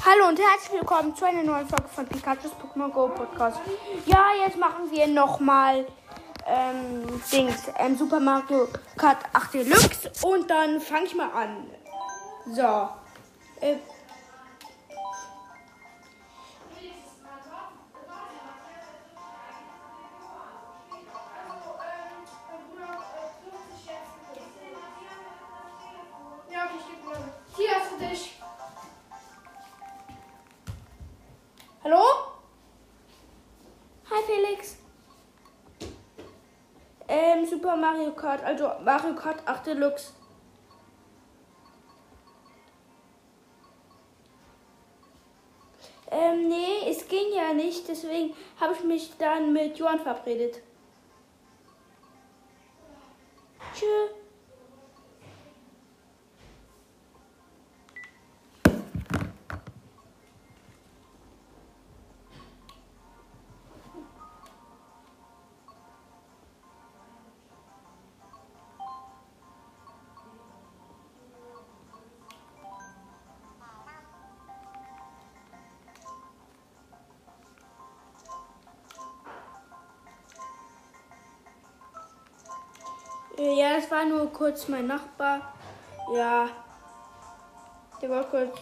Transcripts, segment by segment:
Hallo und herzlich willkommen zu einer neuen Folge von Pikachu's Pokémon Go Podcast. Ja, jetzt machen wir nochmal ähm, Dings, ähm, Super Mario Kart 8 Deluxe und dann fange ich mal an. So. Äh, Kart, also Mario Kart 8 Deluxe. Ähm, nee, es ging ja nicht, deswegen habe ich mich dann mit Johann verabredet. War nur kurz mein Nachbar. Ja, der wollte kurz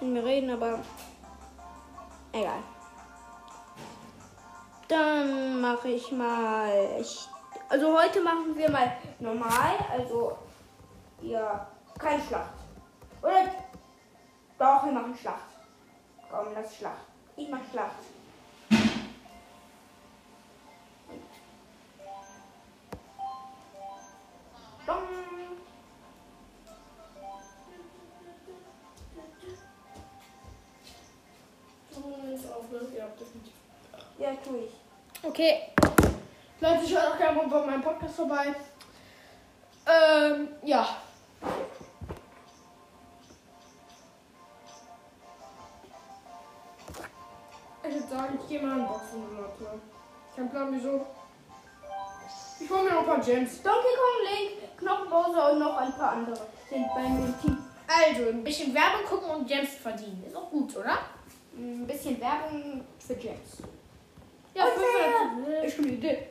mit mir reden, aber egal. Dann mache ich mal. Ich, also heute machen wir mal normal, also ja, kein Schlacht. Oder doch, wir machen Schlacht. Komm, lass Schlacht. Ich mach Schlacht. Ja, definitiv. Ja, tu ich. Okay. Leute, schaut auch gerne mal bei meinem Podcast vorbei. Ähm, ja. Ich würde sagen, ich gehe mal in Boxen, Leute. Kein Plan, wieso. Ich hole mir noch ein paar Gems. Donkey Kong, Link, Knochenbowser und noch ein paar andere sind bei mir im Team. Also, ein bisschen Werbung gucken und Gems verdienen. Ist auch gut, oder? Ein bisschen Werbung für Gems. Ja, Und fünf wer? Ich habe eine Idee.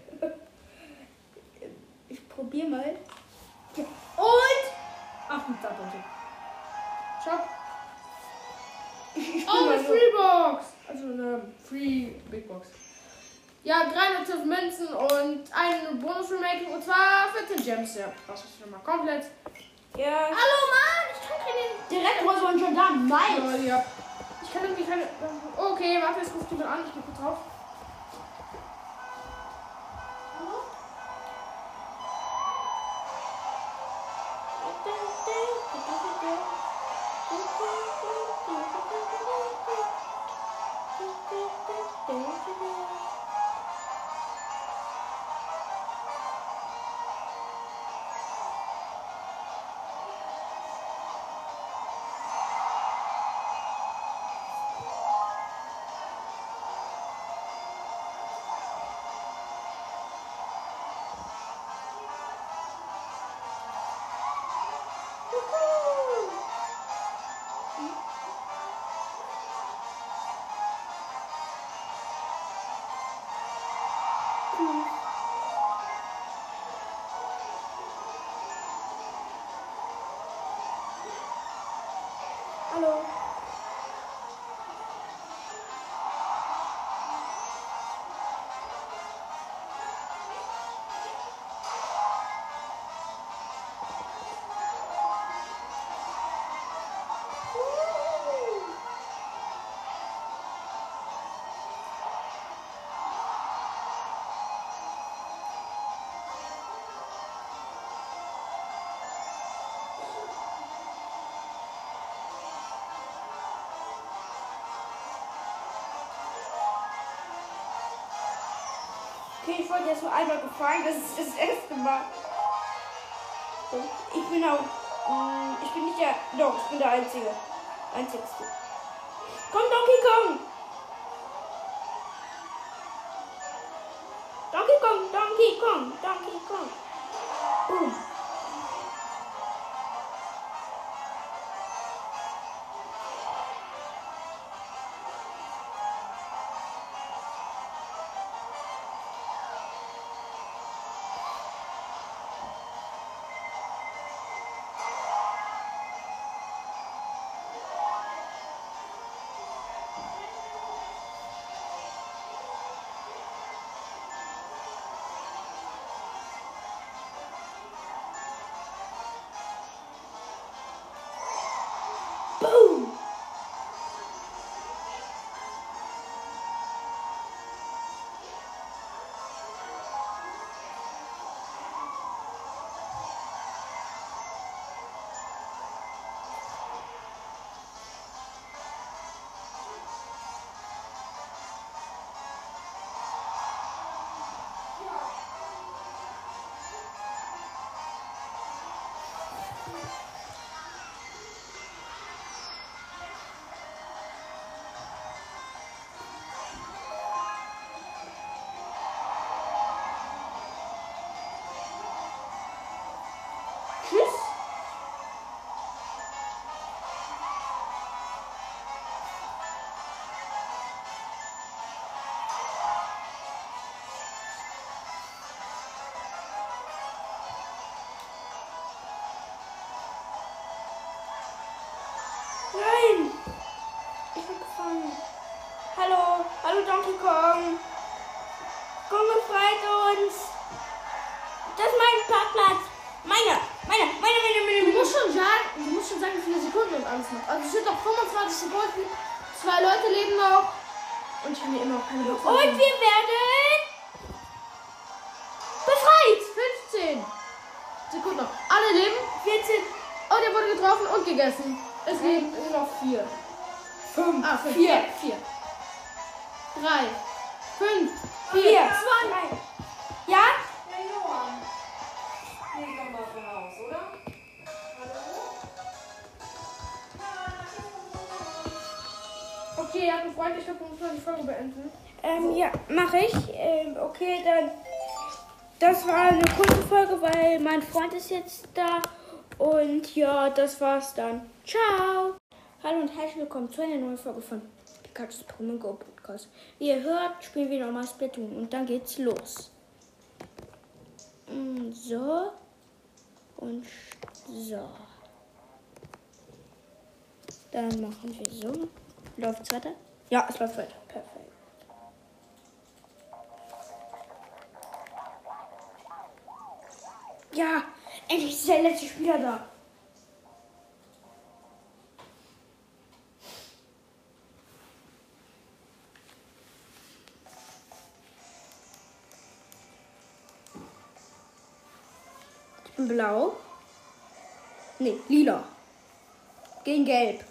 Ich probiere mal. Und 28. Shop. Ich, Oh, eine. Freebox. Also eine Free Big Box. Ja, 312 Münzen und ein Bonus-Remaking und zwar 14 Gems. Ja, das ist schon mal komplett. Ja, Hallo Mann, ich kann keine. direkt war so ein Gendarm. Nice. Oh, ja. Ich kann irgendwie keine. Okay, warte, jetzt ruft jemand an. Ich geh kurz drauf. Okay, ich wollte jetzt nur einmal gefallen. Das ist das erste Mal. Ich bin auch. mh, Ich bin nicht der. Doch, ich bin der Einzige. Einzigste. Komm, Donkey Kong! Donkey Kong, Donkey Kong, Donkey Kong. Mein Freund ist jetzt da. Und ja, das war's dann. Ciao. Hallo und herzlich willkommen zu einer neuen Folge von Pikachu's Pokémon Go Podcast. Wie ihr hört, spielen wir nochmal Splatoon und dann geht's los. Mm, So. Und so. Dann machen wir so. Läuft's weiter? Ja, es läuft weiter. Perfekt. Ja, endlich ist der letzte Spieler da. Blau. Nee, lila. Gegen gelb.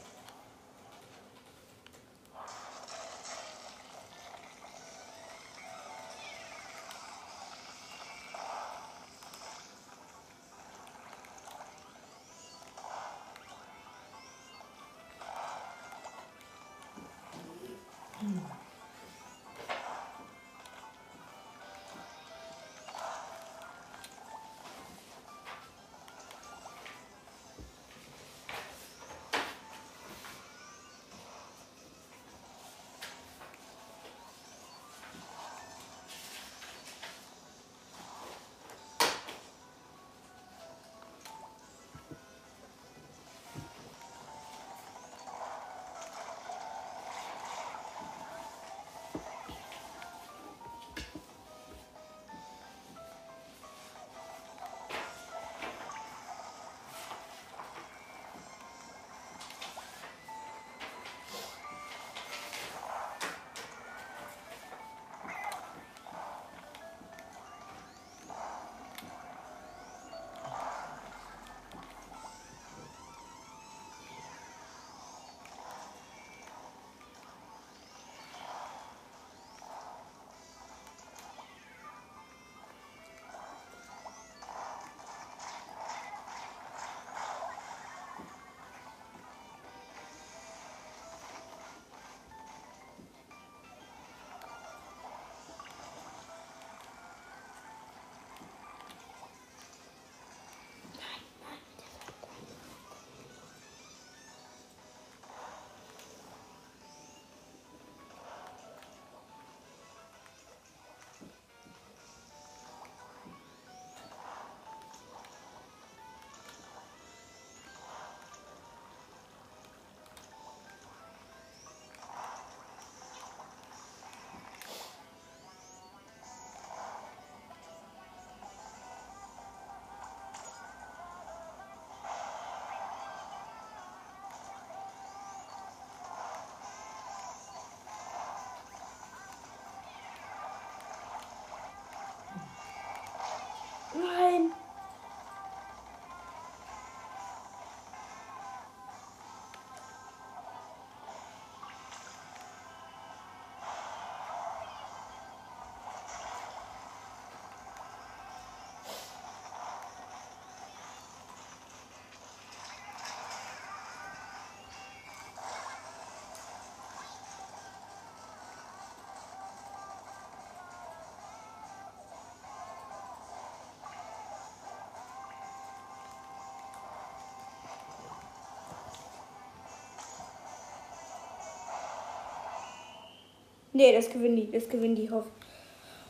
Nee, das gewinnen die. Das gewinnen die. Hoff,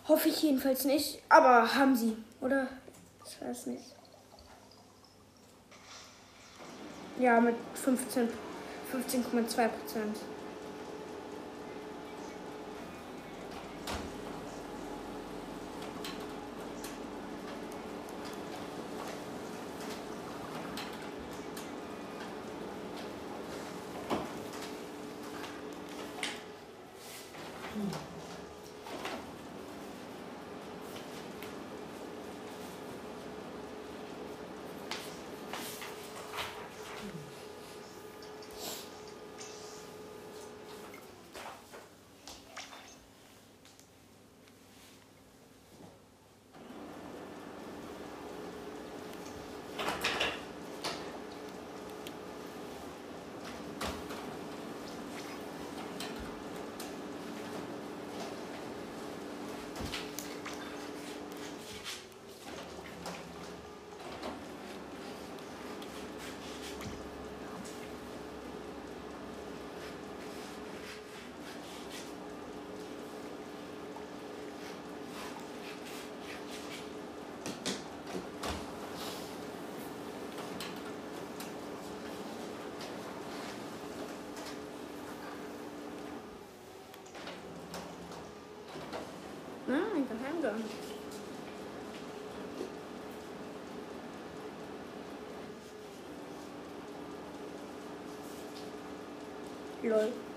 hoffe ich jedenfalls nicht. Aber haben sie, oder? Ich weiß nicht. Ja, mit 15, 15,2 Prozent. Ah, ein Geheimgang. Lol. So.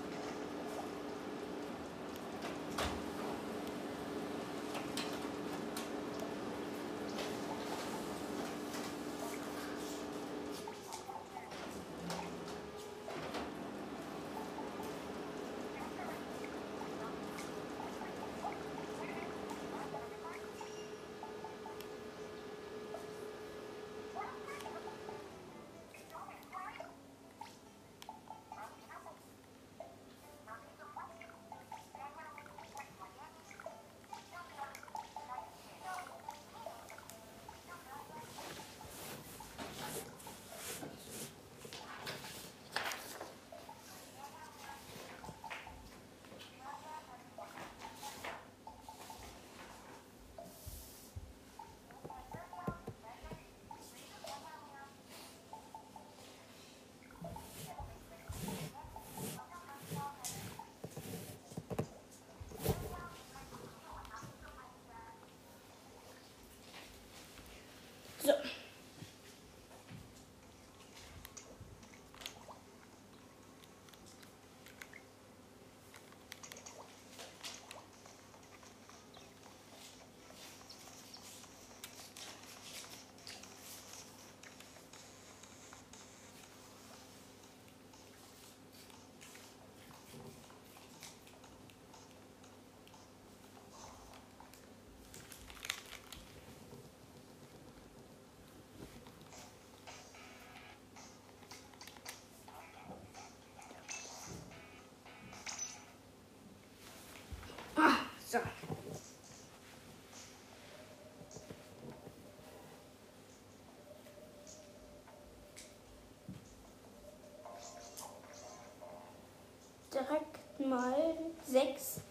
Mal sechs.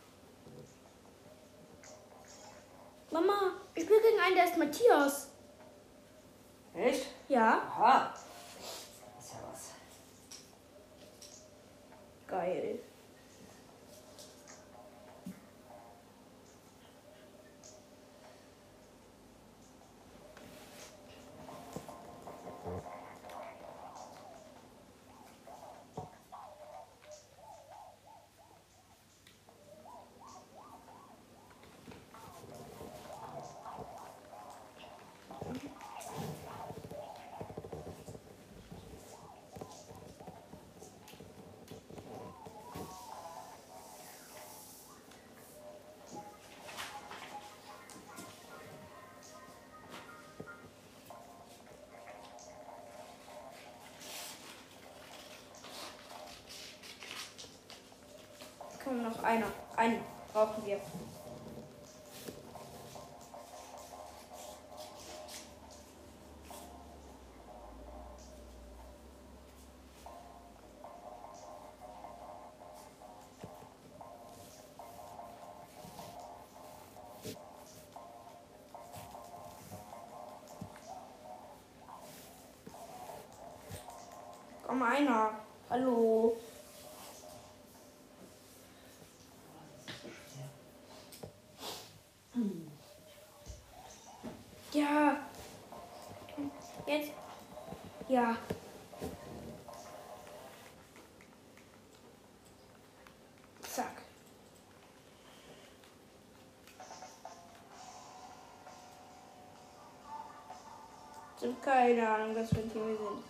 Mama, ich spiele gegen einen, der ist Matthias. Echt? Ja. Aha. Das ist ja was. Geil. Komm, noch einer. Einen brauchen wir. Komm, einer. Hallo. Habe keine Ahnung, was für ein Team wir sind.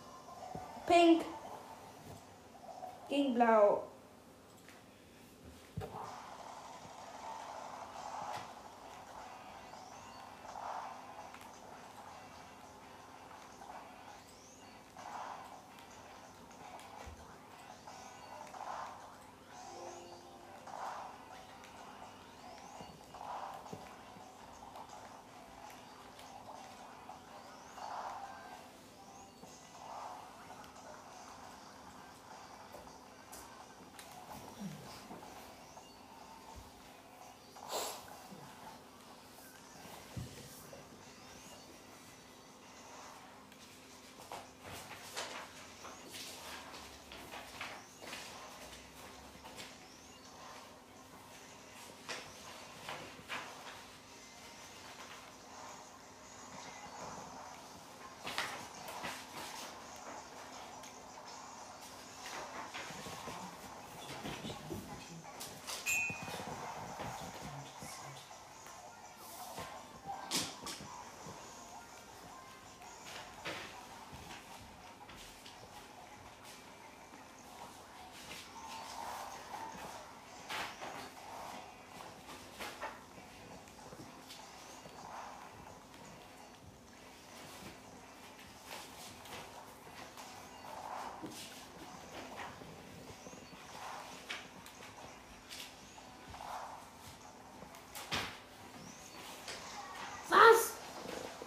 Pink. Gegen Blau.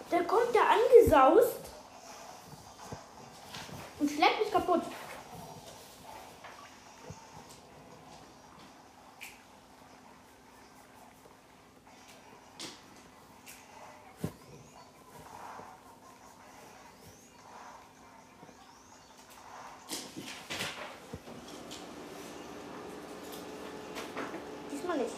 Da kommt der angesaust und schlägt mich kaputt. Diesmal nicht.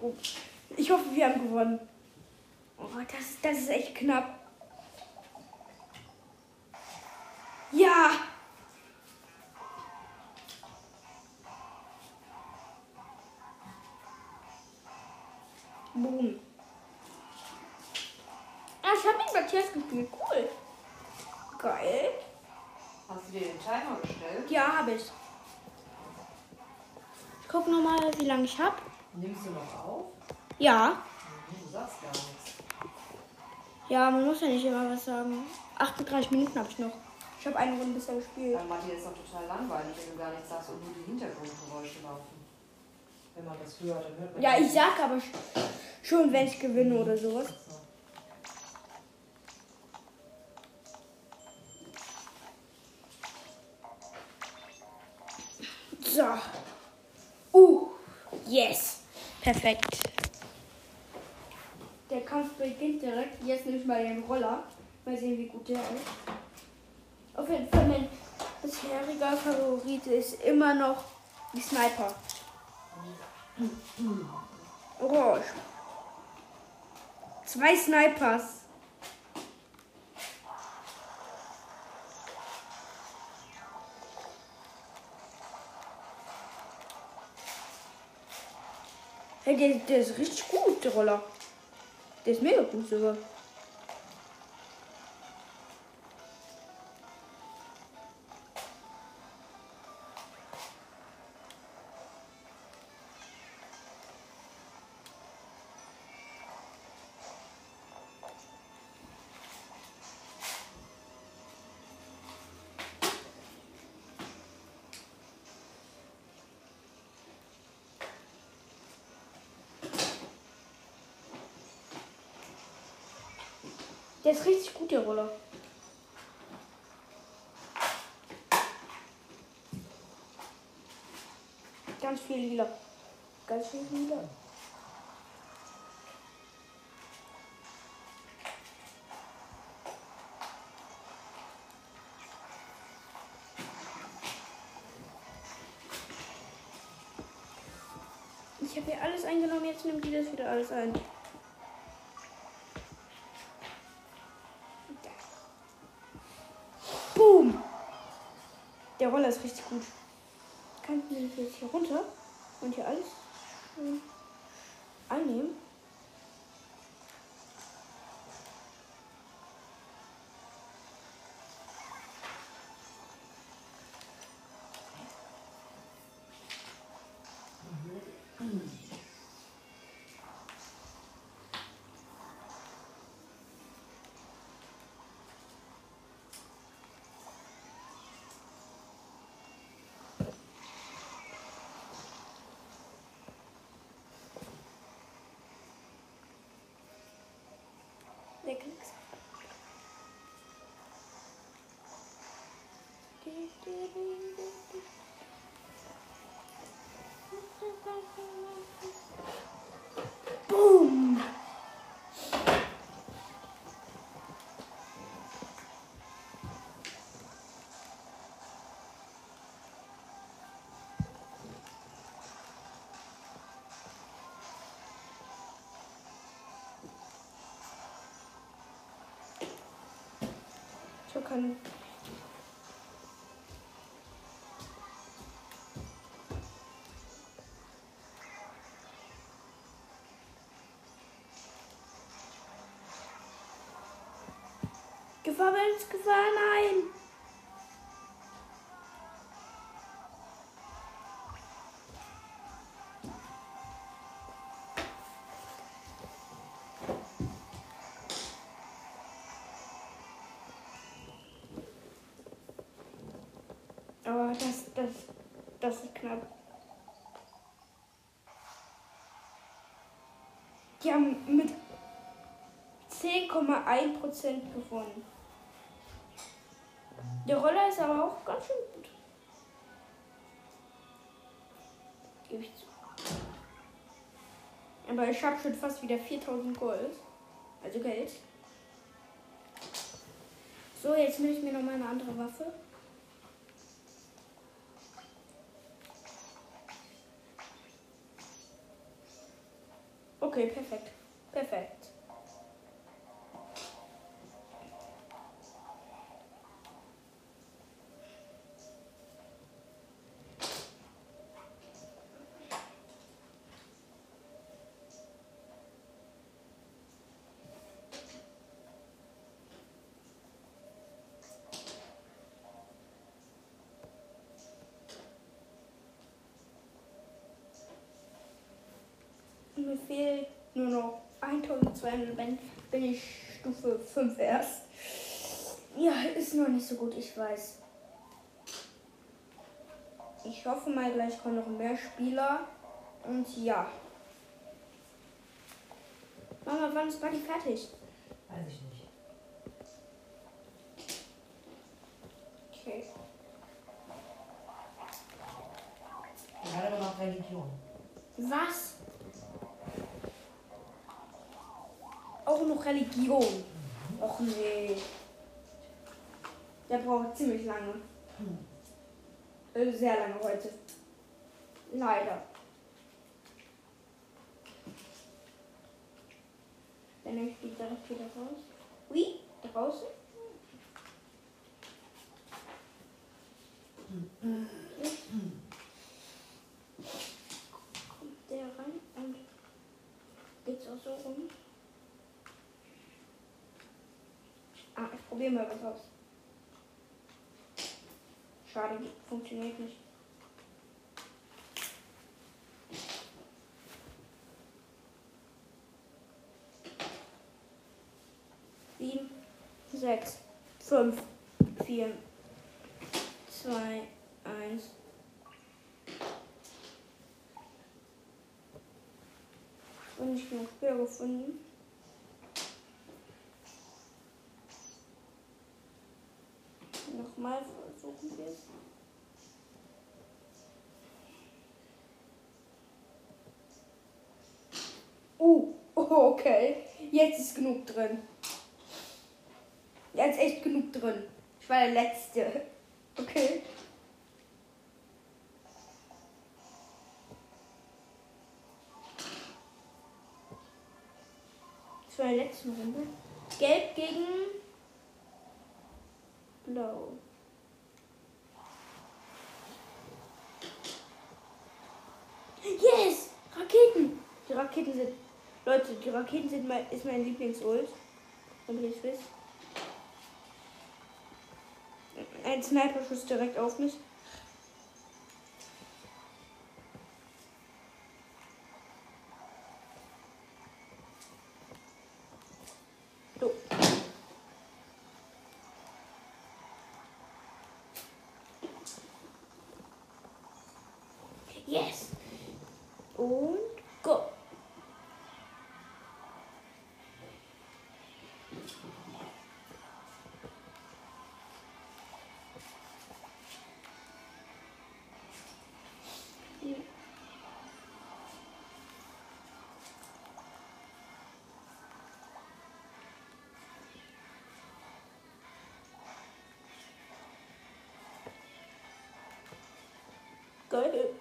Rum. Ich hoffe, wir haben gewonnen. Oh, das, das ist echt knapp. Ja! Boom. Ah, ich habe mit Matthias gespielt. Cool. Geil. Hast du dir den Timer gestellt? Ja, habe ich. Ich guck noch mal, wie lange ich habe. Nimmst du noch auf? Ja. Du sagst gar nichts. Ja, man muss ja nicht immer was sagen. 38 Minuten habe ich noch. Ich habe eine Runde bisher gespielt. Weil Matti ist doch total langweilig, wenn du gar nichts sagst und nur die Hintergrundgeräusche laufen. Wenn man das hört, dann hört man Ja, ich sag aber sch- schon, wenn ich gewinne oder sowas. So. Perfekt. Der Kampf beginnt direkt. Jetzt nehme ich mal den Roller. Mal sehen, wie gut der ist. Auf jeden Fall, mein bisheriger Favorit ist immer noch die Sniper. Orange. Zwei Snipers. Hey, der, der ist richtig gut, der Roller. Der ist mega gut sogar. Ist richtig gut, der Roller. Ganz viel lila. Ganz viel lila. Ich habe hier alles eingenommen, jetzt nimmt die das wieder alles ein. Der Roller ist richtig gut. Kann ich jetzt hier runter und hier alles einnehmen. Boom! Gefahr, Wels, Gefahr, nein! Aber das, das, das ist knapp. Die haben mit 10,1% gewonnen. Der Roller ist aber auch ganz schön gut. Gebe ich zu. Aber ich habe schon fast wieder 4000 Gold. Also Geld. So, jetzt nehme ich mir noch mal eine andere Waffe. Okay, perfekt. Perfekt. Fehlt nur noch 1200, dann bin ich Stufe 5 erst. Ja, ist noch nicht so gut, ich weiß. Ich hoffe mal, gleich kommen noch mehr Spieler. Und ja. Mama, wann ist Buddy fertig? Weiß ich nicht. Okay. Der hat aber noch Religion. Was? Auch noch Religion. Och nee. Der braucht ziemlich lange. Äh, Sehr lange heute. Leider. Dann nehme ich die direkt wieder raus. Ui, draußen. Kommt der rein und geht's auch so rum. Ah, ich probiere mal was aus. Schade, funktioniert nicht. Sieben, sechs, fünf, vier, zwei, eins. Und ich genug Spieler gefunden. Versuchen wir es. Oh, okay. Jetzt ist genug drin. Jetzt echt genug drin. Ich war der Letzte. Okay. Das war die letzte Runde. Gelb gegen Blau. Yes! Raketen! Die Raketen sind. Leute, die Raketen sind mein, ist mein Lieblingsult. Ihr es wisst. Ein Sniper-Schuss direkt auf mich. Und go! Geil.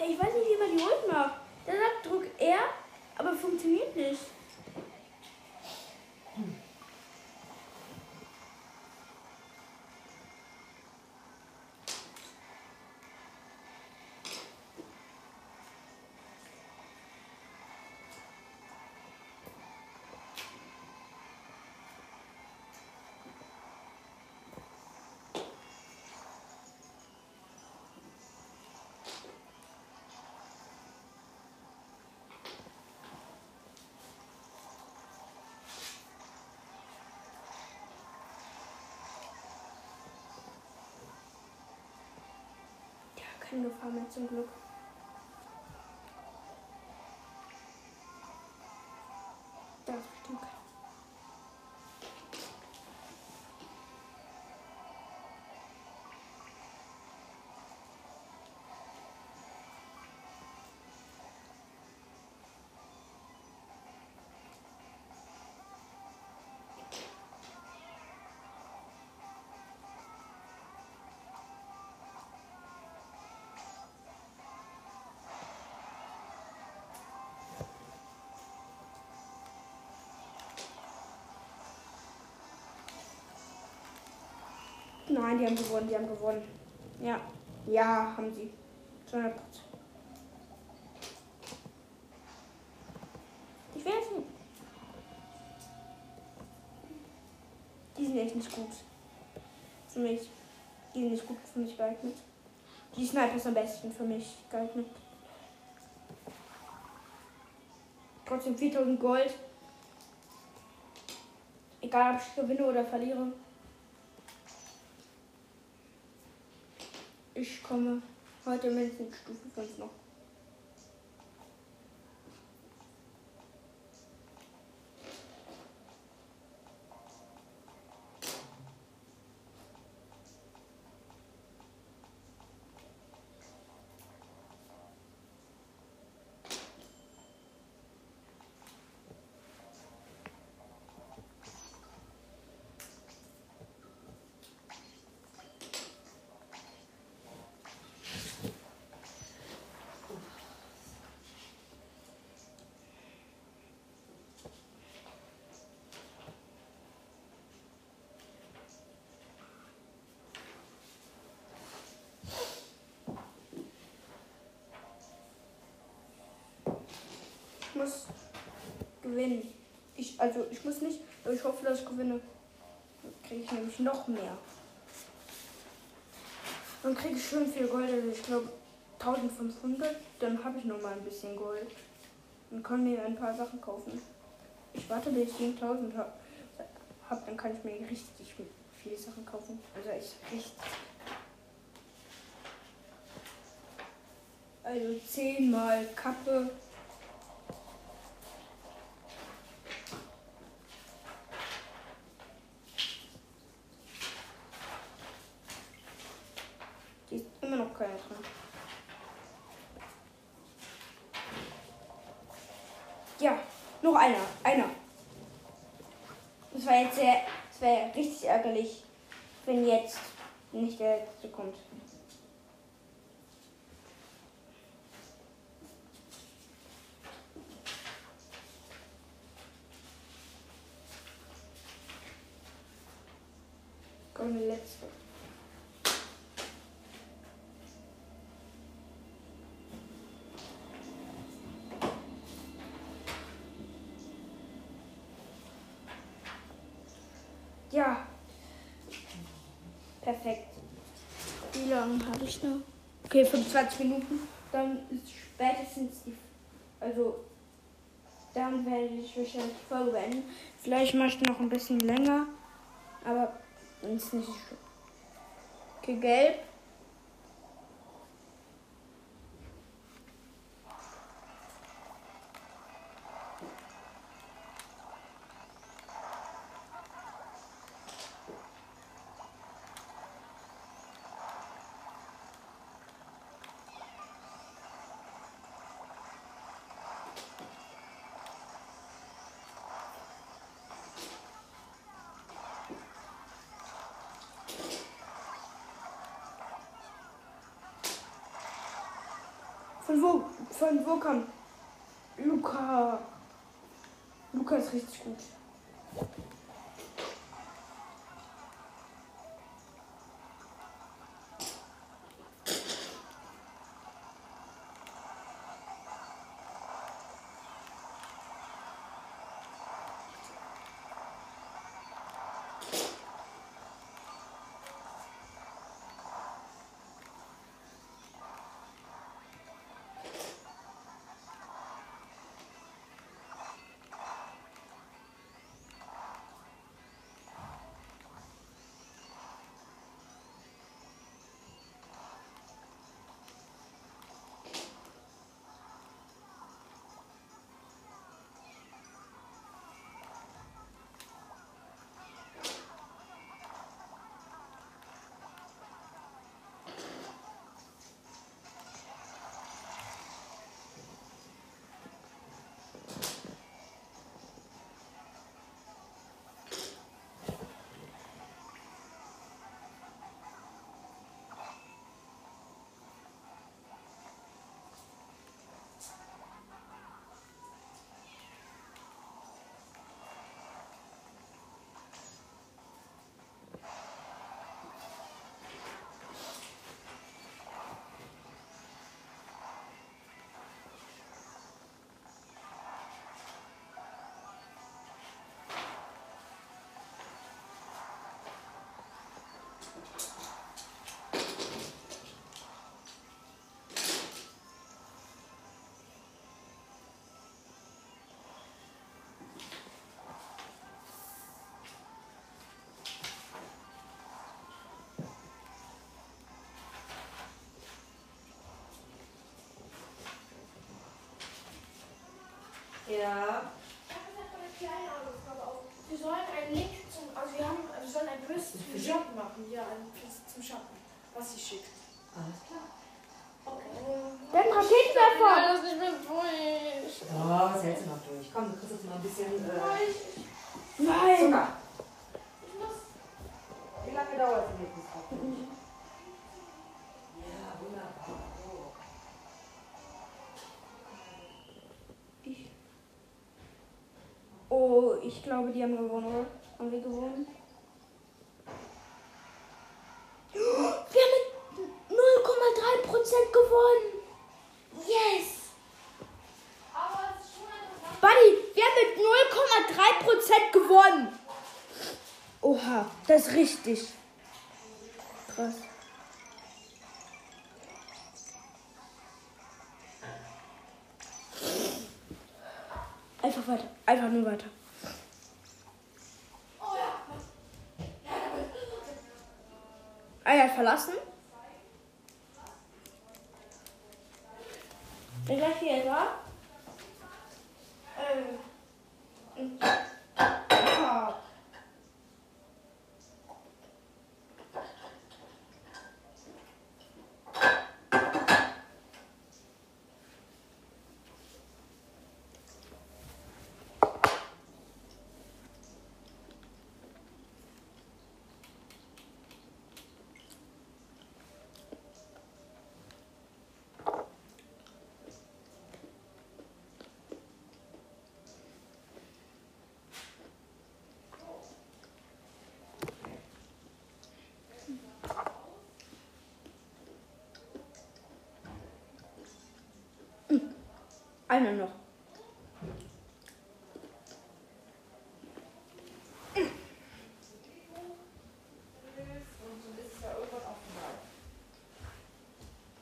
Hey, ich weiß nicht, wie man die Ult macht. Der sagt, drück R, aber funktioniert nicht. Keine Gefahr mehr zum Glück. Nein, die haben gewonnen, die haben gewonnen. Ja. Ja, haben sie. 200 Ich will jetzt nicht. Die sind echt nicht gut. Für mich. Die sind nicht gut für mich geeignet. Die Sniper ist am besten für mich geeignet. Trotzdem 4000 Gold. Egal ob ich gewinne oder verliere. Ich komme heute mindestens Stufe 5 noch. Muss gewinnen. Ich, also ich muss nicht, aber ich hoffe, dass ich gewinne. kriege ich nämlich noch mehr. Dann kriege ich schön viel Gold, also ich glaube 1500. Dann habe ich noch mal ein bisschen Gold. Und kann mir ein paar Sachen kaufen. Ich warte, bis ich 7000 habe. Hab, dann kann ich mir richtig viele Sachen kaufen. Also ich richtig. Also 10 mal Kappe. Die ist immer noch keine drin. Ja, noch einer. Einer. Das war jetzt sehr. Das wäre richtig ärgerlich, wenn jetzt nicht der letzte kommt. Komm, der letzte. Ja. Perfekt. Wie lange habe ich noch? Okay, 25 Minuten. Dann ist spätestens die. Also. Dann werde ich wahrscheinlich die Folge beenden. Vielleicht mache ich noch ein bisschen länger. Aber ist nicht. Okay, gelb. Von wo kommt Luca? Luca ist richtig gut. Ja. Wir sollen einen Link zum, also wir haben, wir sollen ein Quiz zum Shoppen machen. Ja, ein Quiz zum Shoppen. Was sie schickt. Alles klar. Dann Raketenwerfer! Ja, das nicht mehr durch. Oh, was hältst du noch durch? Komm, du kriegst jetzt mal ein bisschen äh, Nein! Zucker. Ich muss. Wie lange dauert es denn jetzt? Oh, ich glaube, die haben gewonnen, oder? Haben wir gewonnen? Wir haben mit 0,3% gewonnen! Yes! Aber es ist schon interessant. Buddy, wir haben mit 0,3% gewonnen! Oha. Das ist richtig. Krass. Einfach weiter. Einfach nur weiter. Einer hat verlassen. Der gleich hier da. Ähm. Einer noch.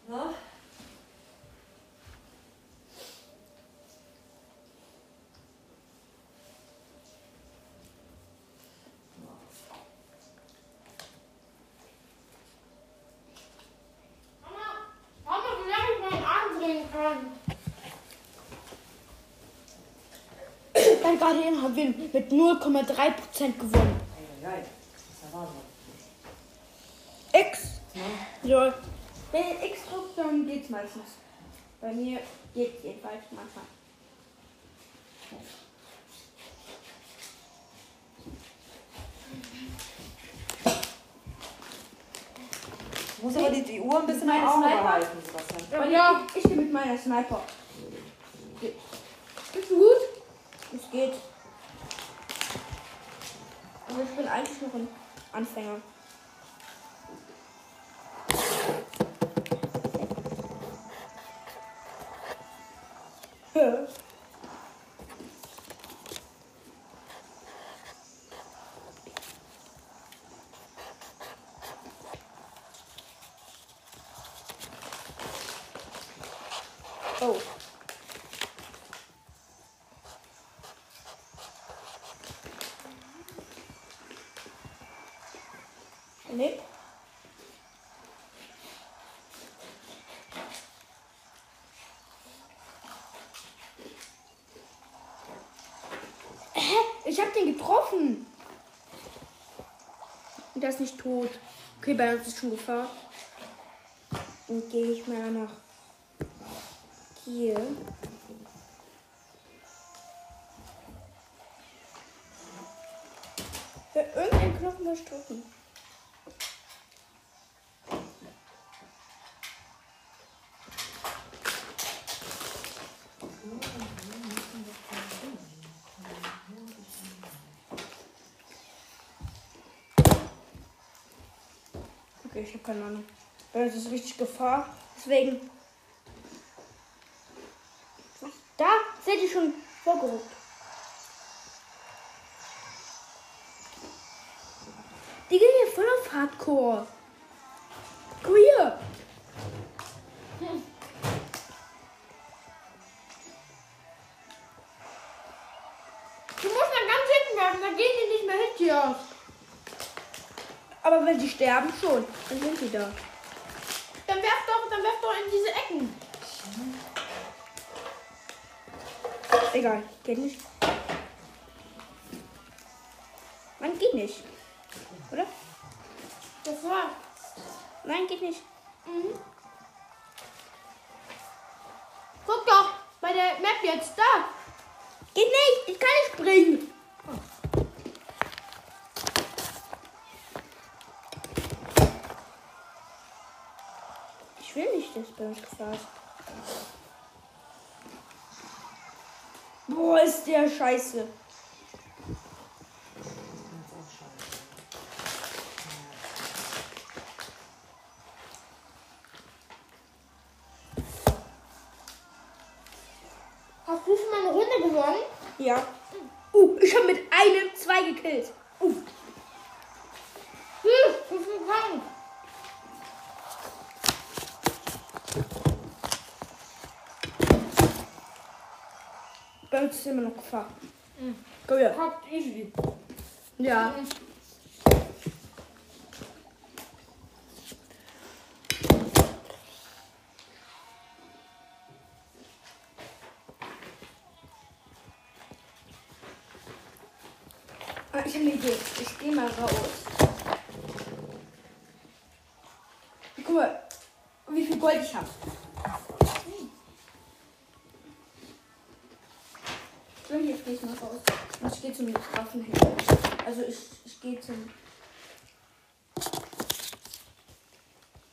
Mama, Mama, wie lange ich meinen Arm drehen kann. Dein Guardian haben wir mit 0,3% gewonnen. Eieiei. Das ist ja Wahnsinn. X. So. Wenn ihr X drückt, dann geht's meistens. Bei mir geht's jedenfalls manchmal. Du musst aber die, die Uhr ein bisschen im Auge Sniper? behalten, Sebastian. Aber Ja. ich, ich bin mit meiner Sniper. Bist du gut? Es geht. Aber ich bin eigentlich noch ein Anfänger. Der ist nicht tot. Okay, bei uns ist schon Gefahr. Dann gehe ich mal nach hier. Ja, irgendein Knochen muss drücken. Keine Ahnung. Weil das ist richtig Gefahr. Deswegen. Da seid ihr schon vorgerückt. Die gehen hier voll auf Hardcore. Sterben schon, dann sind sie da. Dann werf doch, dann werf doch in diese Ecken. Egal, geht nicht. Der scheiße. Das ist auch scheiße. Hast du schon mal eine Runde gewonnen? Ja. Uh, ich habe mit einem zwei gekillt. Uh. gefangen. Bei uns ist immer noch Gefahr. Mhm. Komm her. Kommt easy. Ja. Ah, zum.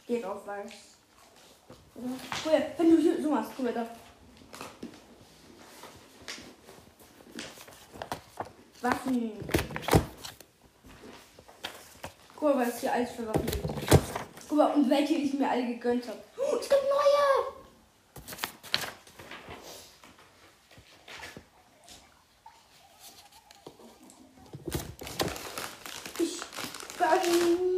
Geht auf weiß. Mal, wenn du so machst, guck mal da. Waffen. Mal, was hier alles für Waffen gibt. Guck mal, und welche ich mir alle gegönnt habe. Oh, es gibt neue! Ich gönn.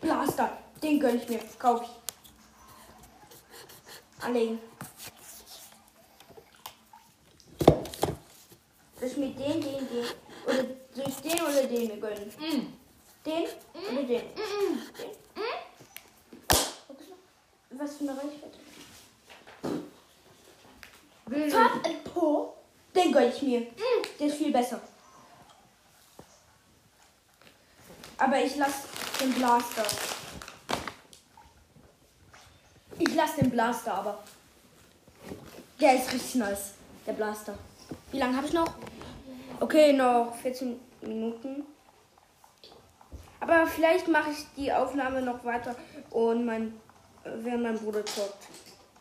Blaster, den gönn ich mir. Kauf ich. Anlegen. Soll ich mir den, den, den. Oder soll ich den oder den mir gönnen? Mhm. Den oder den? Mhm. Was für eine Reichweite? Will Fab and Po. Den gönn ich mir. Der ist viel besser. Aber ich lass den Blaster. Ich lass den Blaster aber. Der ist richtig nice. Der Blaster. Wie lange habe ich noch? Okay, noch 14 Minuten. Aber vielleicht mache ich die Aufnahme noch weiter und mein, äh, während mein Bruder zockt.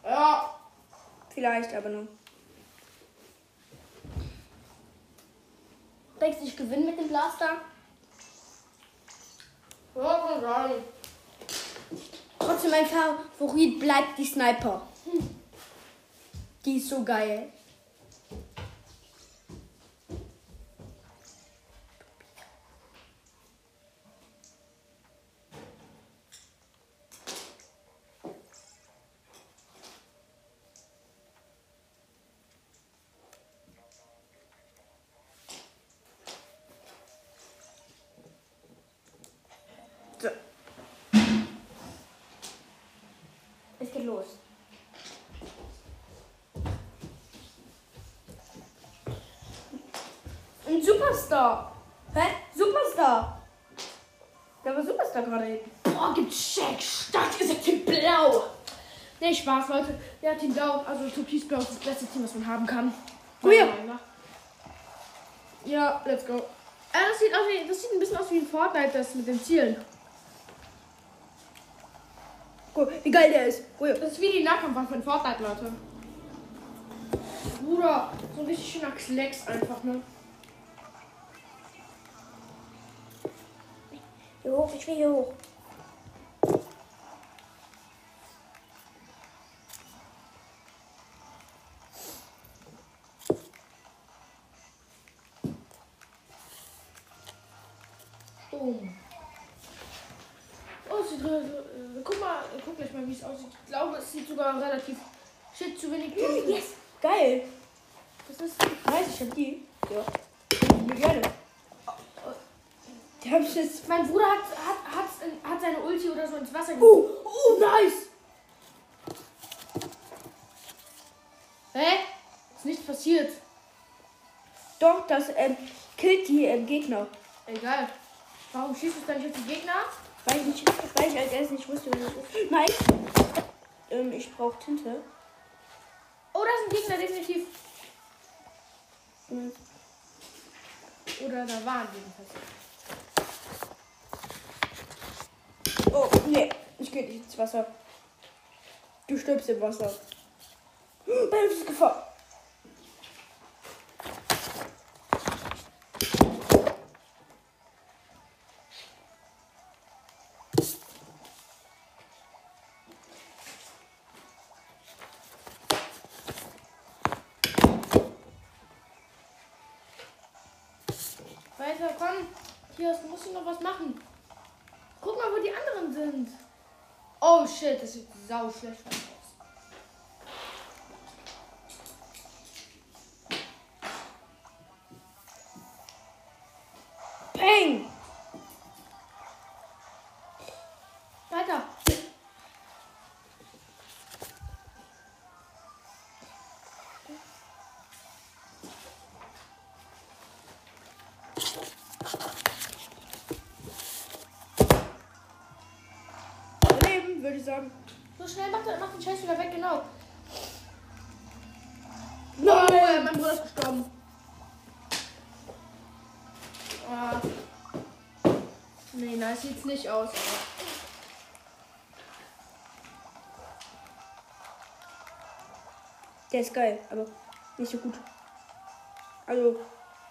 Ja. Vielleicht, aber nur. Denkst du, ich gewinne mit dem Blaster? Ja, kann sein. Trotzdem mein Favorit bleibt die Sniper. Die ist so geil. So. Es geht los. Ein Superstar. Hä? Superstar. Da war Superstar gerade eben. Boah, gibt Shaq. Stark ist Team Blau. Spaß, Leute. Ja, Team Blau, also Türkis Blau ist das beste Team, was man haben kann. Oh ja. Ja, let's go. Äh, das, sieht aus wie, das sieht ein bisschen aus wie ein Fortnite, das mit den Zielen. Guck, wie geil der ist. Oh ja. Das ist wie die Nahkampfwaffe in Fortnite, Leute. Bruder, so ein richtig schöner Klecks einfach, ne? Hier hoch, ich will hier hoch. Mir gerne. Die hab jetzt. Mein Bruder hat, hat, hat, hat seine Ulti oder so ins Wasser Uh, uh, nice. Hä? Ist nichts passiert. Doch, das ähm, killt die ähm, Gegner. Egal. Warum schießt du dann nicht auf die Gegner? Weil ich, nicht, weil ich als erstes nicht wusste, was das ist. Nein. Ähm, ich brauche Tinte. Oh, da ist ein Gegner definitiv. Hm. Oder da waren jedenfalls. Oh, nee. Ich gehe nicht ins Wasser. Du stirbst im Wasser. Bei uns ist Gefahr. Was machen. Guck mal, wo die anderen sind. Oh shit, das sieht sau schlecht Nice sieht's nicht aus. aber- Der ist geil, aber nicht so gut. Also,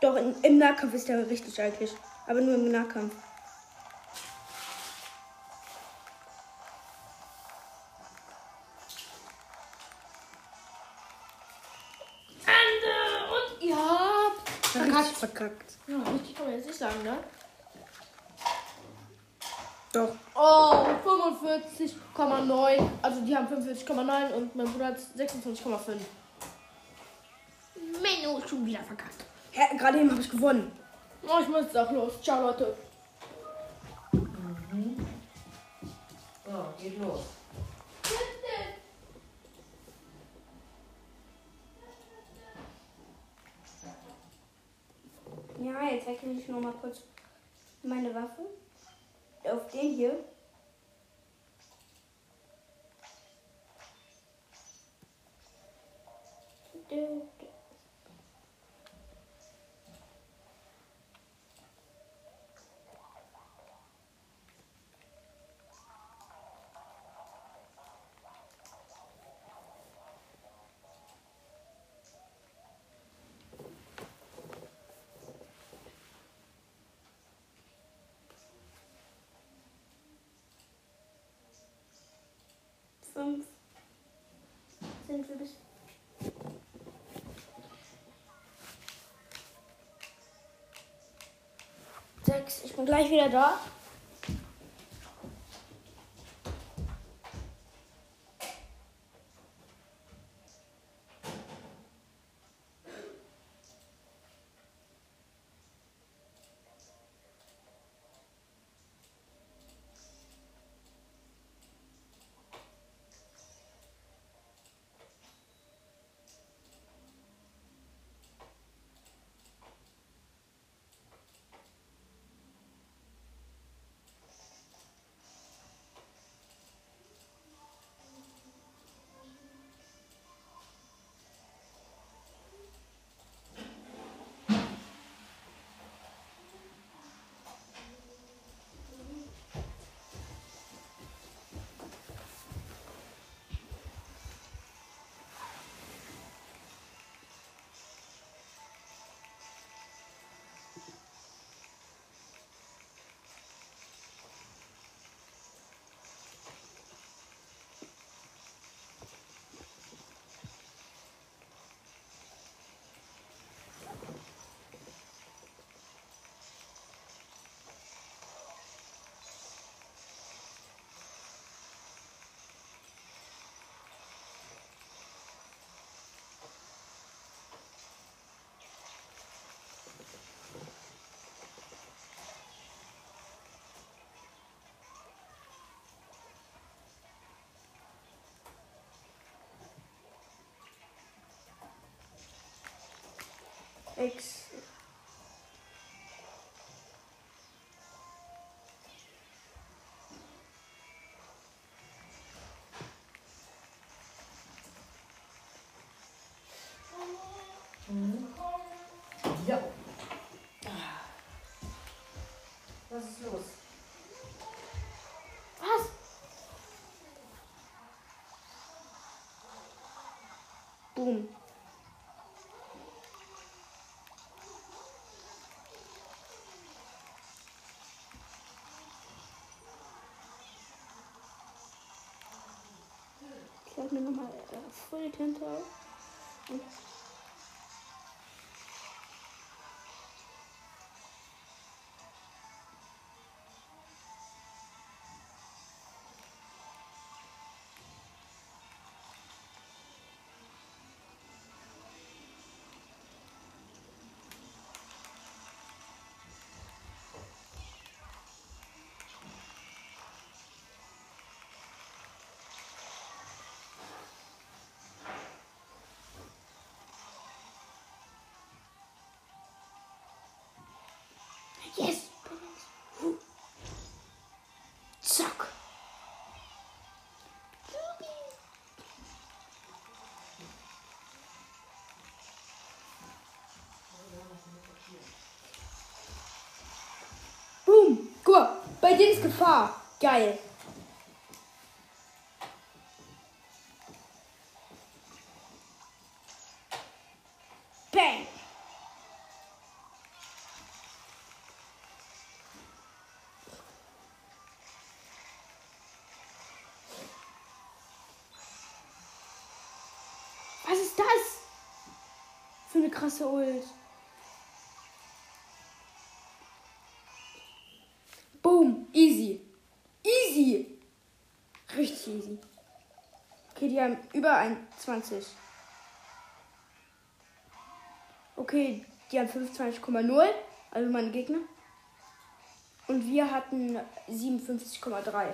doch, in, im Nahkampf ist der richtig eigentlich. Aber nur im Nahkampf. Ende! Und ja. Richtig verkackt. Ja, richtig kann man jetzt nicht sagen, ne? Doch. Oh, 45,9. Also die haben 45,9 und mein Bruder hat 26,5. Menno ist schon wieder verkackt. Hä, gerade eben habe ich gewonnen. Oh, ich muss jetzt auch los. Ciao, Leute. So, geht los. Ja, jetzt zeige ich noch mal kurz meine Waffe. Auf den hier. Fünf. Sind wir bis. Sechs. Ich bin gleich wieder da. X. Ja. Was ist los? Was? Boom. Ich mir nochmal äh, Full Tinte. Und links Gefahr. Geil. Bang. Was ist das? Für eine krasse Ult. Über 21. Okay, die haben 25,0. Also meine Gegner. Und wir hatten 57,3.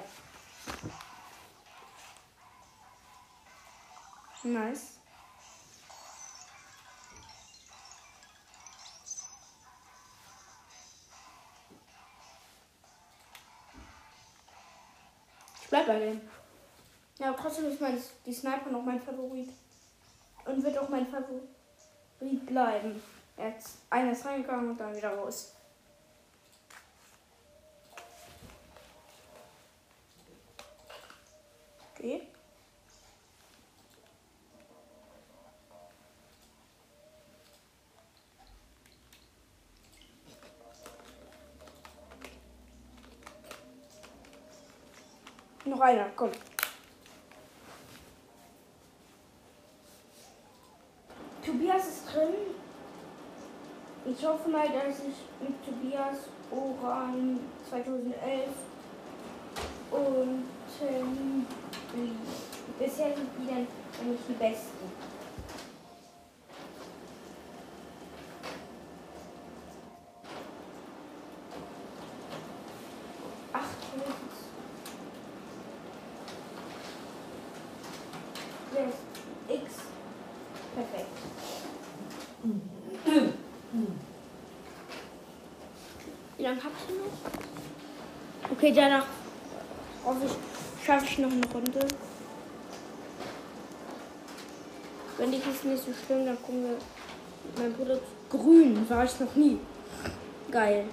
Nice. Ich bleib bei dem. Ja, trotzdem ist mein, die Sniper noch mein Favorit. Und wird auch mein Favorit bleiben. Jetzt einer ist reingegangen und dann wieder raus. Okay. Noch einer, komm. Tobias ist drin. Ich hoffe mal, dass ich mit Tobias Oran 2011 und ähm, bisher sind die dann eigentlich die besten. Acht Kills. Yes. X. Perfekt. Wie lange habt ihr noch? Okay, danach schaffe ich noch eine Runde. Wenn nicht, ist nicht so schlimm, dann kommen wir mit meinem Bruder grün. War ich noch nie. Geil.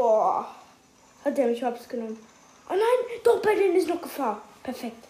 Boah. Hat der mich hops genommen. Oh nein, doch, bei denen ist noch Gefahr. Perfekt.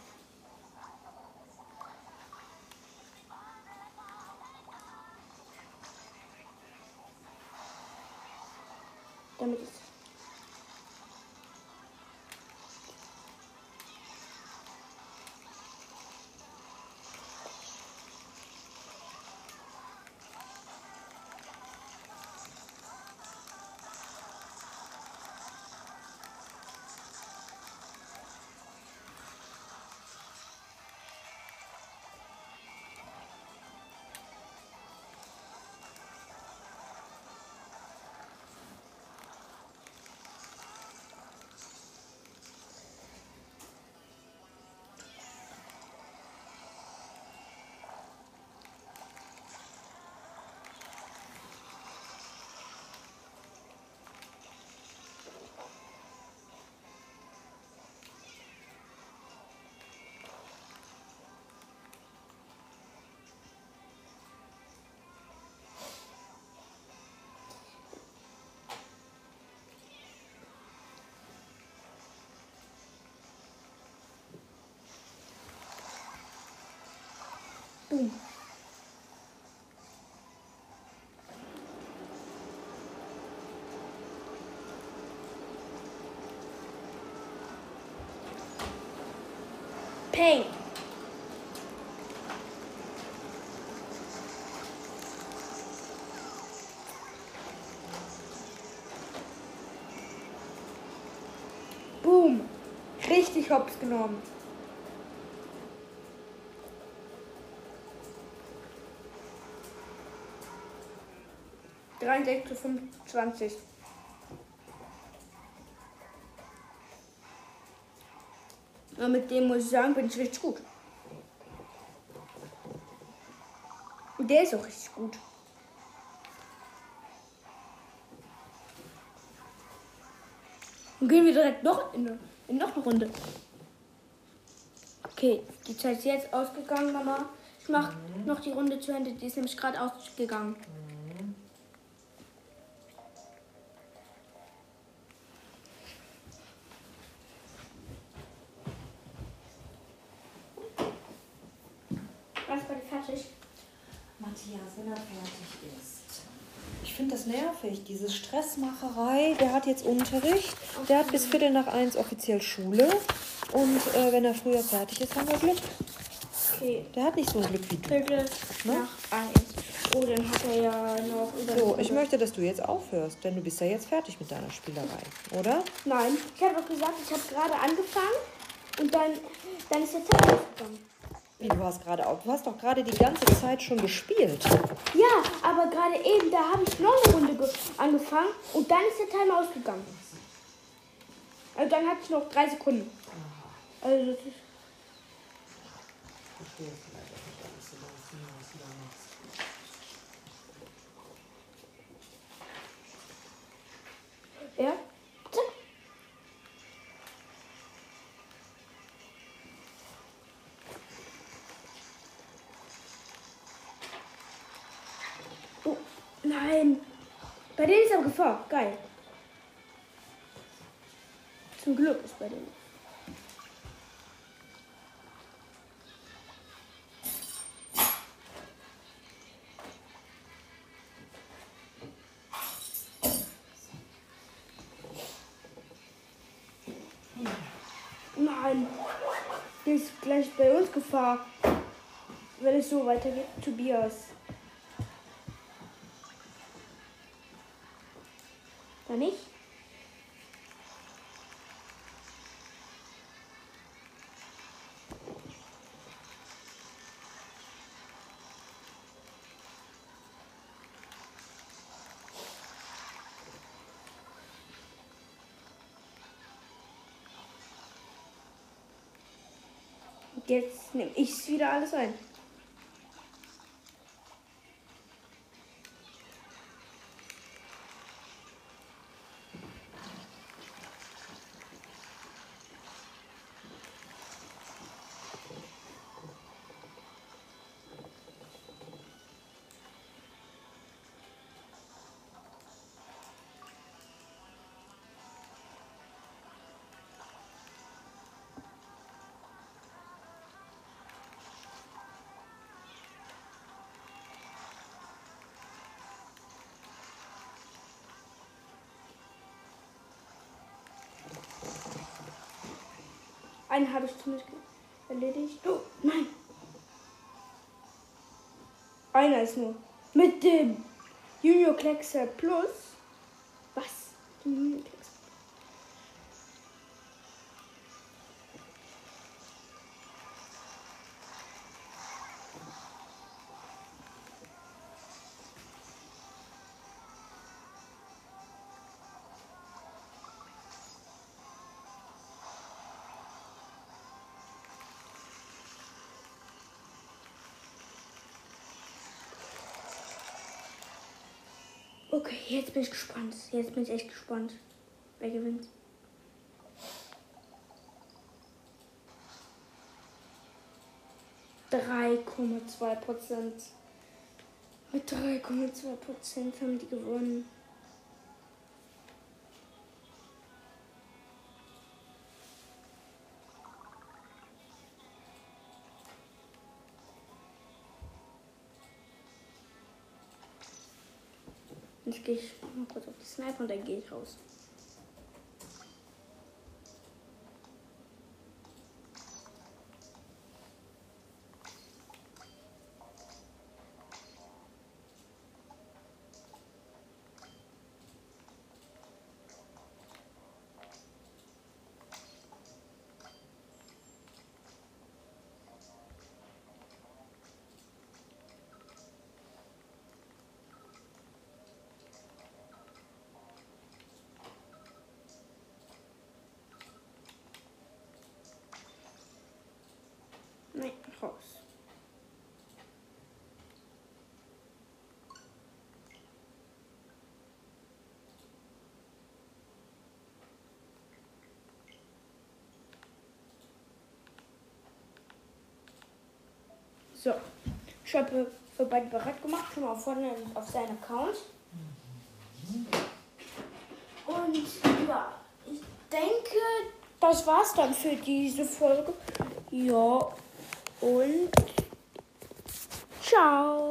Boom. Paint. Boom. Richtig hops genommen. Dreiundsechzig zu fünfundzwanzig. Aber mit dem muss ich sagen, bin ich richtig gut. Und der ist auch richtig gut. Und gehen wir direkt noch in, in noch eine Runde. Okay, die Zeit ist jetzt ausgegangen, Mama. Ich mache noch die Runde zu Ende. Die ist nämlich gerade ausgegangen. Was war die fertig? Matthias, wenn er fertig ist. Ich finde das nervig, diese Stressmacherei. Der hat jetzt Unterricht. Der hat bis Viertel nach eins offiziell Schule. Und äh, wenn er früher fertig ist, haben wir Glück. Okay, Der hat nicht so ein Glück wie du. Viertel nach eins. Oh, dann hat er ja noch über So, ich möchte, dass du jetzt aufhörst, denn du bist ja jetzt fertig mit deiner Spielerei, oder? Nein, ich habe doch gesagt, ich habe gerade angefangen und dann, dann ist der Zeit ausgegangen. Wie, du hast gerade auf. Du hast doch gerade die ganze Zeit schon gespielt. Ja, aber gerade eben, da habe ich noch eine Runde ge- angefangen und dann ist der Timer ausgegangen. Also dann hatte ich noch drei Sekunden. Also das ist. Ja? Nein. Bei denen ist aber Gefahr. Geil. Zum Glück ist bei denen. Nein. Der ist gleich bei uns Gefahr. Wenn es so weitergeht, Tobias. Nicht? Jetzt nehme ich wieder alles ein. Einen habe ich zumindest erledigt. Oh, nein. Einer ist nur. Mit dem Junior Kleckser Plus. Okay, jetzt bin ich gespannt. Jetzt bin ich echt gespannt. Wer gewinnt? Drei Komma zwei Prozent. Mit 3,2 Prozent haben die gewonnen. Und dann gehe ich raus. Nee, raus. So, ich habe für beide bereit gemacht, schon mal vorne auf seinen Account. Und ja, ich denke, das war's dann für diese Folge. Ja, und ciao.